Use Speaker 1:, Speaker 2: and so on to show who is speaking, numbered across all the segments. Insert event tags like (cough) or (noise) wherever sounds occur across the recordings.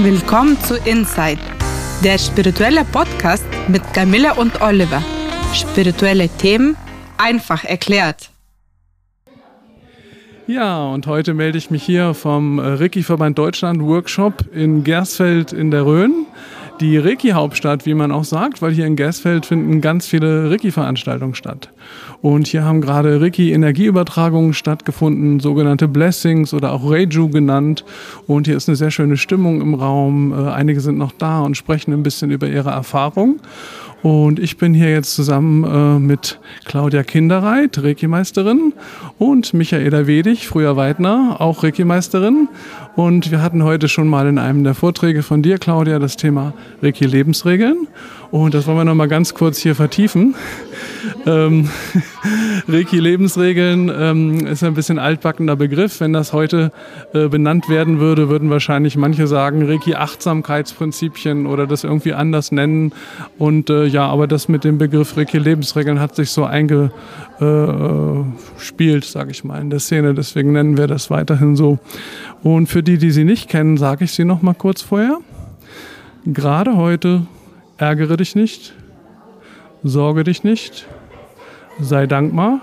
Speaker 1: Willkommen zu Inside, der spirituelle Podcast mit Camilla und Oliver. Spirituelle Themen einfach erklärt.
Speaker 2: Ja, und heute melde ich mich hier vom Reiki-Verband Deutschland Workshop in Gersfeld in der Rhön die Reiki-Hauptstadt, wie man auch sagt, weil hier in Gersfeld finden ganz viele Reiki-Veranstaltungen statt. Und hier haben gerade Reiki-Energieübertragungen stattgefunden, sogenannte Blessings oder auch Reiju genannt. Und hier ist eine sehr schöne Stimmung im Raum. Äh, einige sind noch da und sprechen ein bisschen über ihre Erfahrung. Und ich bin hier jetzt zusammen äh, mit Claudia Kinderreit, Reiki-Meisterin, und Michaela Wedig, früher Weidner, auch Reiki-Meisterin. Und wir hatten heute schon mal in einem der Vorträge von dir, Claudia, das Thema Reiki-Lebensregeln. Und das wollen wir noch mal ganz kurz hier vertiefen. Ähm, (laughs) Reiki-Lebensregeln ähm, ist ein bisschen altbackender Begriff. Wenn das heute äh, benannt werden würde, würden wahrscheinlich manche sagen Reiki-Achtsamkeitsprinzipien oder das irgendwie anders nennen. Und äh, ja, aber das mit dem Begriff Reiki-Lebensregeln hat sich so eingespielt, äh, sage ich mal, in der Szene. Deswegen nennen wir das weiterhin so. Und für die, die sie nicht kennen, sage ich sie noch mal kurz vorher. Gerade heute Ärgere dich nicht, sorge dich nicht, sei dankbar,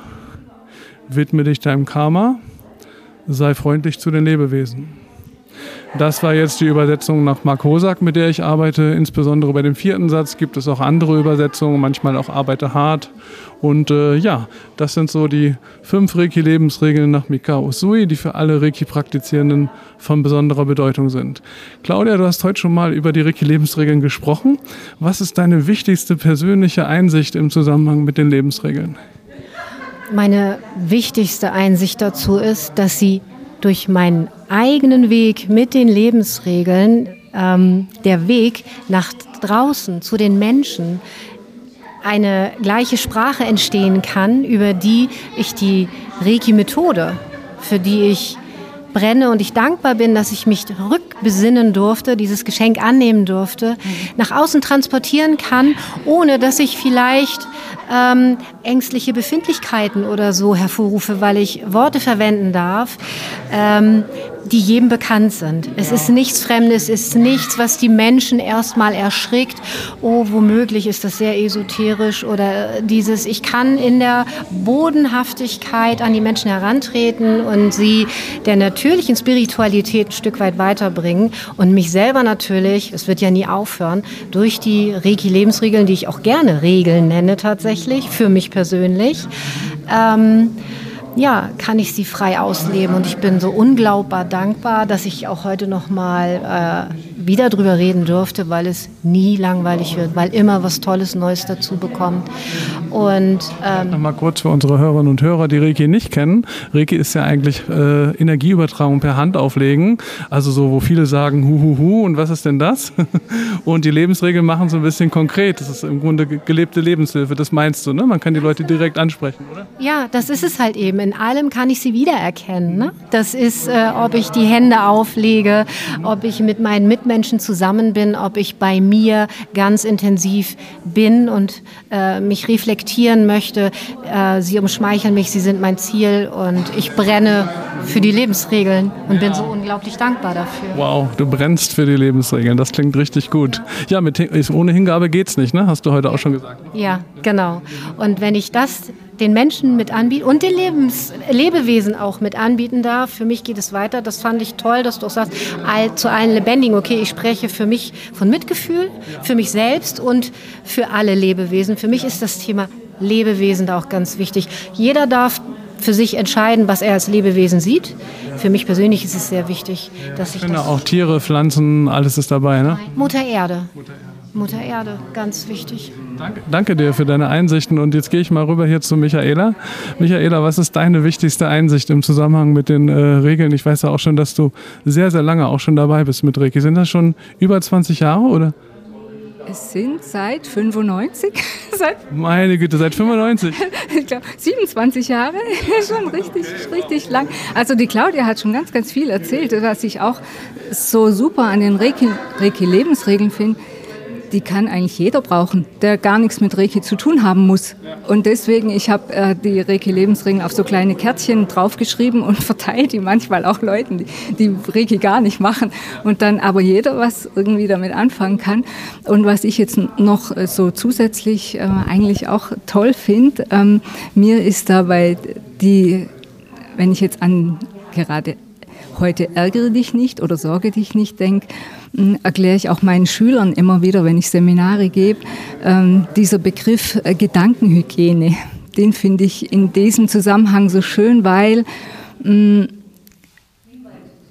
Speaker 2: widme dich deinem Karma, sei freundlich zu den Lebewesen. Das war jetzt die Übersetzung nach Mark Hosak, mit der ich arbeite. Insbesondere bei dem vierten Satz gibt es auch andere Übersetzungen, manchmal auch arbeite hart. Und äh, ja, das sind so die fünf Reiki-Lebensregeln nach Mikao Usui, die für alle Reiki-Praktizierenden von besonderer Bedeutung sind. Claudia, du hast heute schon mal über die Reiki-Lebensregeln gesprochen. Was ist deine wichtigste persönliche Einsicht im Zusammenhang mit den Lebensregeln?
Speaker 3: Meine wichtigste Einsicht dazu ist, dass sie durch meinen eigenen Weg mit den Lebensregeln, ähm, der Weg nach draußen zu den Menschen, eine gleiche Sprache entstehen kann, über die ich die Reiki-Methode, für die ich brenne und ich dankbar bin, dass ich mich rückbesinnen durfte, dieses Geschenk annehmen durfte, mhm. nach außen transportieren kann, ohne dass ich vielleicht ähm, ängstliche Befindlichkeiten oder so hervorrufe, weil ich Worte verwenden darf, ähm, die jedem bekannt sind. Es ist nichts Fremdes, es ist nichts, was die Menschen erstmal erschrickt. Oh, womöglich ist das sehr esoterisch oder dieses, ich kann in der Bodenhaftigkeit an die Menschen herantreten und sie der natürlichen Spiritualität ein Stück weit weiterbringen und mich selber natürlich, es wird ja nie aufhören, durch die Reiki-Lebensregeln, die ich auch gerne Regeln nenne tatsächlich, für mich persönlich, ähm, ja, kann ich sie frei ausleben. Und ich bin so unglaubbar dankbar, dass ich auch heute noch mal äh, wieder drüber reden durfte, weil es nie langweilig wird, weil immer was Tolles Neues dazu bekommt. Und
Speaker 2: ähm, noch mal kurz für unsere Hörerinnen und Hörer, die Reiki nicht kennen. Reiki ist ja eigentlich äh, Energieübertragung per Hand auflegen, also so, wo viele sagen hu hu hu und was ist denn das? (laughs) und die Lebensregeln machen so ein bisschen konkret. Das ist im Grunde gelebte Lebenshilfe. Das meinst du, ne? Man kann die Leute direkt ansprechen, oder?
Speaker 3: Ja, das ist es halt eben. In allem kann ich sie wiedererkennen. Ne? Das ist, äh, ob ich die Hände auflege, ob ich mit meinen Mitmenschen Menschen zusammen bin, ob ich bei mir ganz intensiv bin und äh, mich reflektieren möchte. Äh, sie umschmeicheln mich, sie sind mein Ziel und ich brenne für die Lebensregeln und bin so unglaublich dankbar dafür.
Speaker 2: Wow, du brennst für die Lebensregeln, das klingt richtig gut. Ja, mit, ohne Hingabe geht's nicht, ne? Hast du heute auch schon gesagt.
Speaker 3: Ja, genau. Und wenn ich das den Menschen mit anbieten und den Lebens Lebewesen auch mit anbieten darf. Für mich geht es weiter. Das fand ich toll, dass du auch sagst, all, zu allen Lebendigen, okay, ich spreche für mich von Mitgefühl, für mich selbst und für alle Lebewesen. Für mich ist das Thema Lebewesen da auch ganz wichtig. Jeder darf für sich entscheiden, was er als Lebewesen sieht. Für mich persönlich ist es sehr wichtig, dass ich, ich
Speaker 2: finde das auch Tiere, Pflanzen, alles ist dabei, ne?
Speaker 3: Mutter Erde. Mutter Erde. Mutter Erde, ganz wichtig.
Speaker 2: Danke, danke, dir für deine Einsichten und jetzt gehe ich mal rüber hier zu Michaela. Michaela, was ist deine wichtigste Einsicht im Zusammenhang mit den äh, Regeln? Ich weiß ja auch schon, dass du sehr, sehr lange auch schon dabei bist mit Reiki. Sind das schon über 20 Jahre oder?
Speaker 4: Es sind seit 95. (laughs)
Speaker 2: seit Meine Güte, seit 95? (laughs)
Speaker 4: ich glaube, 27 Jahre. (laughs) schon richtig, richtig lang. Also die Claudia hat schon ganz, ganz viel erzählt, was ich auch so super an den Reiki-Lebensregeln Reiki finde die kann eigentlich jeder brauchen, der gar nichts mit Reiki zu tun haben muss. Und deswegen, ich habe äh, die Reiki-Lebensringe auf so kleine Kärtchen draufgeschrieben und (laughs) verteilt die manchmal auch Leuten, die, die Reiki gar nicht machen. Und dann aber jeder was irgendwie damit anfangen kann. Und was ich jetzt noch äh, so zusätzlich äh, eigentlich auch toll finde, ähm, mir ist dabei die, wenn ich jetzt an gerade heute ärgere dich nicht oder sorge dich nicht denke, hm, erkläre ich auch meinen Schülern immer wieder, wenn ich Seminare gebe, ähm, dieser Begriff äh, Gedankenhygiene. Den finde ich in diesem Zusammenhang so schön, weil hm,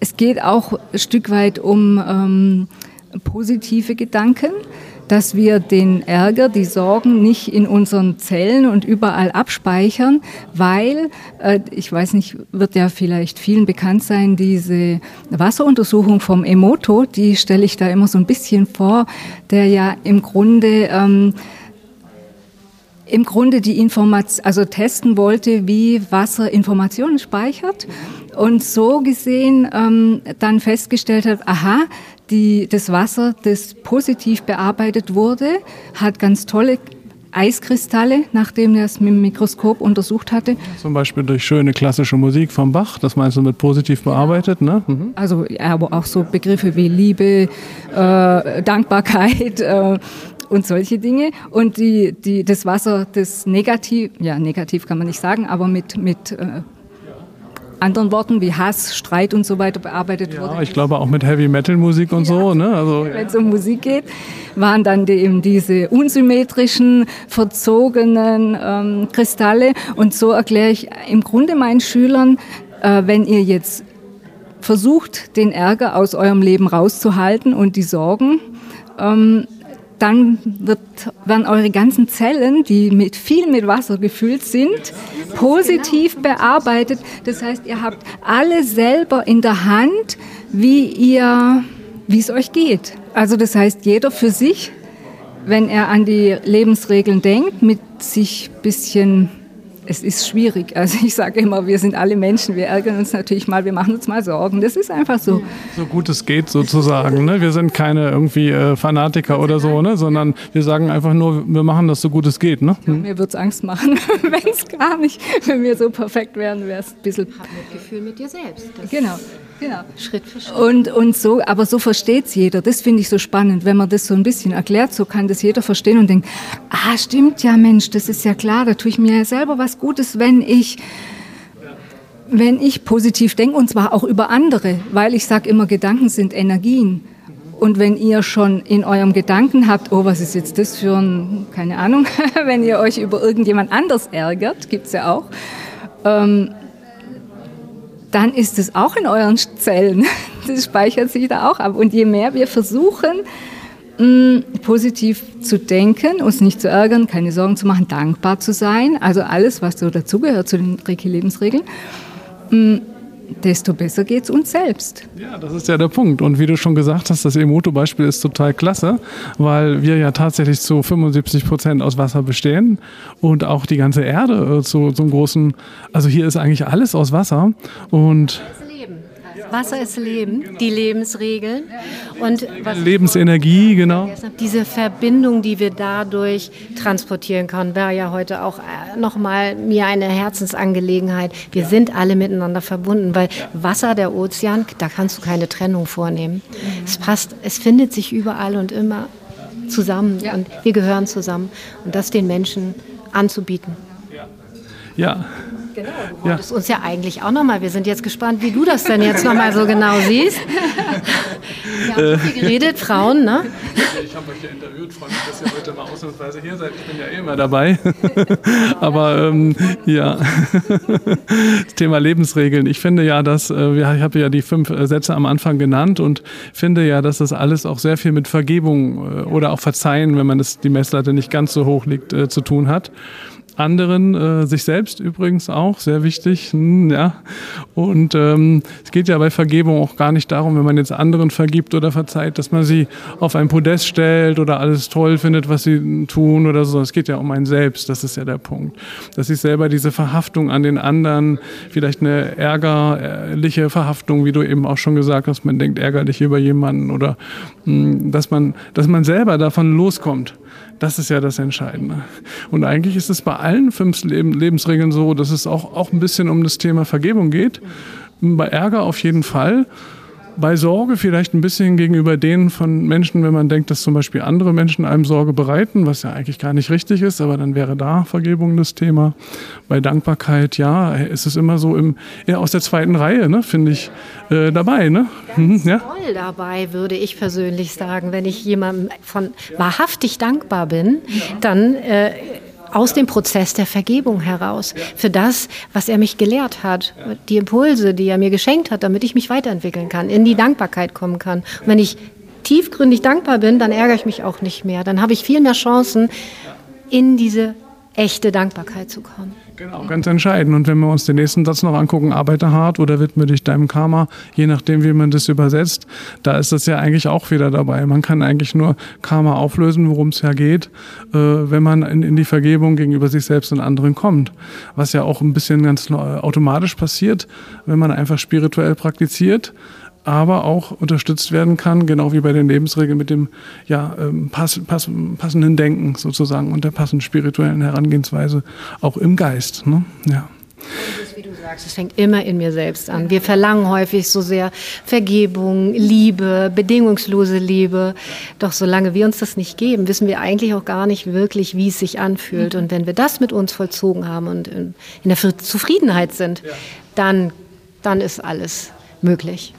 Speaker 4: es geht auch ein Stück weit um ähm, positive Gedanken dass wir den Ärger, die Sorgen nicht in unseren Zellen und überall abspeichern, weil, äh, ich weiß nicht, wird ja vielleicht vielen bekannt sein, diese Wasseruntersuchung vom Emoto, die stelle ich da immer so ein bisschen vor, der ja im Grunde ähm, im Grunde die Information, also testen wollte, wie Wasser Informationen speichert und so gesehen ähm, dann festgestellt hat, aha, die, das Wasser, das positiv bearbeitet wurde, hat ganz tolle Eiskristalle, nachdem er es mit dem Mikroskop untersucht hatte.
Speaker 2: Zum Beispiel durch schöne klassische Musik vom Bach, das meinst du mit positiv bearbeitet, ne?
Speaker 4: Mhm. Also aber auch so Begriffe wie Liebe, äh, Dankbarkeit äh, und solche Dinge. Und die, die, das Wasser, das negativ, ja negativ kann man nicht sagen, aber mit, mit äh, anderen Worten wie Hass, Streit und so weiter bearbeitet
Speaker 2: ja,
Speaker 4: wurde.
Speaker 2: Ich glaube auch mit Heavy Metal Musik und ja, so. Ne? Also,
Speaker 4: Wenn es um Musik geht, waren dann die, eben diese unsymmetrischen, verzogenen ähm, Kristalle. Und so erkläre ich im Grunde meinen Schülern, äh, wenn ihr jetzt versucht, den Ärger aus eurem Leben rauszuhalten und die Sorgen, ähm, dann wird, werden eure ganzen Zellen, die mit viel mit Wasser gefüllt sind, positiv bearbeitet. Das heißt, ihr habt alle selber in der Hand, wie ihr, wie es euch geht. Also das heißt, jeder für sich, wenn er an die Lebensregeln denkt, mit sich bisschen es ist schwierig. Also ich sage immer, wir sind alle Menschen, wir ärgern uns natürlich mal, wir machen uns mal Sorgen. Das ist einfach so.
Speaker 2: So gut es geht sozusagen. Ne? Wir sind keine irgendwie äh, Fanatiker oder so, ne? sondern wir sagen einfach nur, wir machen das so gut es geht. Ne?
Speaker 4: Hm? Mir würde es Angst machen, (laughs) wenn es gar nicht, wenn wir so perfekt wären, wäre es ein bisschen...
Speaker 3: Hab Mitgefühl mit dir selbst.
Speaker 4: Das genau. Genau. Schritt für Schritt. Und, und so, aber so versteht es jeder. Das finde ich so spannend. Wenn man das so ein bisschen erklärt, so kann das jeder verstehen und denkt, ah, stimmt ja, Mensch, das ist ja klar, da tue ich mir ja selber was Gutes, wenn ich wenn ich positiv denke, und zwar auch über andere, weil ich sage immer, Gedanken sind Energien. Und wenn ihr schon in eurem Gedanken habt, oh, was ist jetzt das für ein, keine Ahnung, (laughs) wenn ihr euch über irgendjemand anders ärgert, gibt es ja auch, ähm, dann ist es auch in euren Zellen. (laughs) Das speichert sich da auch ab. Und je mehr wir versuchen, positiv zu denken, uns nicht zu ärgern, keine Sorgen zu machen, dankbar zu sein, also alles, was so dazugehört zu den Reiki-Lebensregeln, mm, desto besser geht es uns selbst.
Speaker 2: Ja, das ist ja der Punkt. Und wie du schon gesagt hast, das Emoto-Beispiel ist total klasse, weil wir ja tatsächlich zu 75 Prozent aus Wasser bestehen und auch die ganze Erde äh, zu so einem großen, also hier ist eigentlich alles aus Wasser und
Speaker 3: Wasser ist Leben, die Lebensregeln. Und
Speaker 2: Lebensenergie, genau.
Speaker 3: Diese Verbindung, die wir dadurch transportieren können, wäre ja heute auch äh, nochmal mir eine Herzensangelegenheit. Wir sind alle miteinander verbunden, weil Wasser, der Ozean, da kannst du keine Trennung vornehmen. Es passt, es findet sich überall und immer zusammen und wir gehören zusammen und das den Menschen anzubieten.
Speaker 2: Ja,
Speaker 3: Genau, du wolltest ja. uns ja eigentlich auch nochmal, wir sind jetzt gespannt, wie du das denn jetzt nochmal so genau siehst. (laughs) Wir haben so viel geredet, Frauen, ne?
Speaker 2: Ich habe euch ja interviewt, freue mich, dass ihr heute mal ausnahmsweise hier seid. Ich bin ja eh immer dabei. (laughs) Aber ähm, ja, das Thema Lebensregeln. Ich finde ja, dass, äh, ich habe ja die fünf äh, Sätze am Anfang genannt und finde ja, dass das alles auch sehr viel mit Vergebung äh, oder auch Verzeihen, wenn man das, die Messlatte nicht ganz so hoch liegt, zu tun hat. Anderen, äh, sich selbst übrigens auch, sehr wichtig. Hm, ja. Und ähm, es geht ja bei Vergebung auch gar nicht darum, wenn man jetzt anderen vergibt oder verzeiht, dass man sie auf ein Podest stellt oder alles toll findet, was sie tun oder so. Es geht ja um ein Selbst, das ist ja der Punkt. Dass ich selber diese Verhaftung an den anderen, vielleicht eine ärgerliche Verhaftung, wie du eben auch schon gesagt hast, man denkt ärgerlich über jemanden oder mh, hm, dass man, dass man selber davon loskommt. Das ist ja das Entscheidende. Und eigentlich ist es bei allen fünf Lebensregeln so, dass es auch, auch ein bisschen um das Thema Vergebung geht. Bei Ärger auf jeden Fall bei Sorge vielleicht ein bisschen gegenüber denen von Menschen, wenn man denkt, dass zum Beispiel andere Menschen einem Sorge bereiten, was ja eigentlich gar nicht richtig ist, aber dann wäre da Vergebung das Thema. Bei Dankbarkeit, ja, ist es immer so im, ja, aus der zweiten Reihe, ne, finde ich, äh, dabei. Ne?
Speaker 3: Mhm, ja? toll dabei, würde ich persönlich sagen. Wenn ich jemandem von wahrhaftig dankbar bin, dann äh, aus dem Prozess der Vergebung heraus. Für das, was er mich gelehrt hat, die Impulse, die er mir geschenkt hat, damit ich mich weiterentwickeln kann, in die Dankbarkeit kommen kann. Und wenn ich tiefgründig dankbar bin, dann ärgere ich mich auch nicht mehr. Dann habe ich viel mehr Chancen, in diese echte Dankbarkeit zu kommen.
Speaker 2: Genau, ganz entscheidend. Und wenn wir uns den nächsten Satz noch angucken, arbeite hart oder widme dich deinem Karma, je nachdem, wie man das übersetzt, da ist das ja eigentlich auch wieder dabei. Man kann eigentlich nur Karma auflösen, worum es ja geht, äh, wenn man in, in, die Vergebung gegenüber sich selbst und anderen kommt. Was ja auch ein bisschen ganz automatisch passiert, wenn man einfach spirituell praktiziert aber auch unterstützt werden kann, genau wie bei den Lebensregeln mit dem ja, ähm, pass, pass, passenden Denken sozusagen und der passenden spirituellen Herangehensweise auch im Geist. Ne? Ja.
Speaker 3: Wie du sagst, es fängt immer in mir selbst an. Wir verlangen häufig so sehr Vergebung, Liebe, bedingungslose Liebe. Doch solange wir uns das nicht geben, wissen wir eigentlich auch gar nicht wirklich, wie es sich anfühlt. Und wenn wir das mit uns vollzogen haben und in der Zufriedenheit sind, dann, dann ist alles möglich.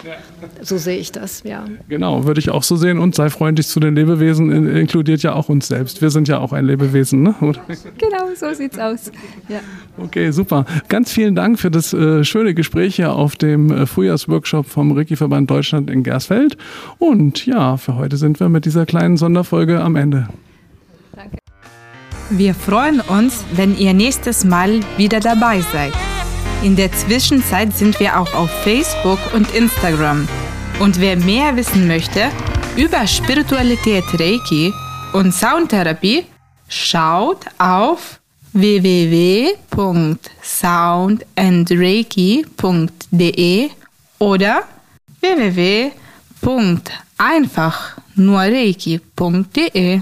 Speaker 3: So sehe ich das, ja.
Speaker 2: Genau, würde ich auch so sehen. Und sei freundlich zu den Lebewesen, inkludiert ja auch uns selbst. Wir sind ja auch ein Lebewesen, ne?
Speaker 4: Oder? Genau, so sieht's aus. Ja.
Speaker 2: Okay, super. Ganz vielen Dank für das äh, schöne Gespräch hier auf dem äh, Frühjahrsworkshop vom Reiki-Verband Deutschland in Gersfeld. Und ja, für heute sind wir mit dieser kleinen Sonderfolge am Ende.
Speaker 1: Danke. Wir freuen uns, wenn ihr nächstes Mal wieder dabei seid. In der Zwischenzeit sind wir auch auf Facebook und Instagram. Und wer mehr wissen möchte über Spiritualität Reiki und Soundtherapie, schaut auf www.soundandreiki.de oder www.einfachnurreiki.de.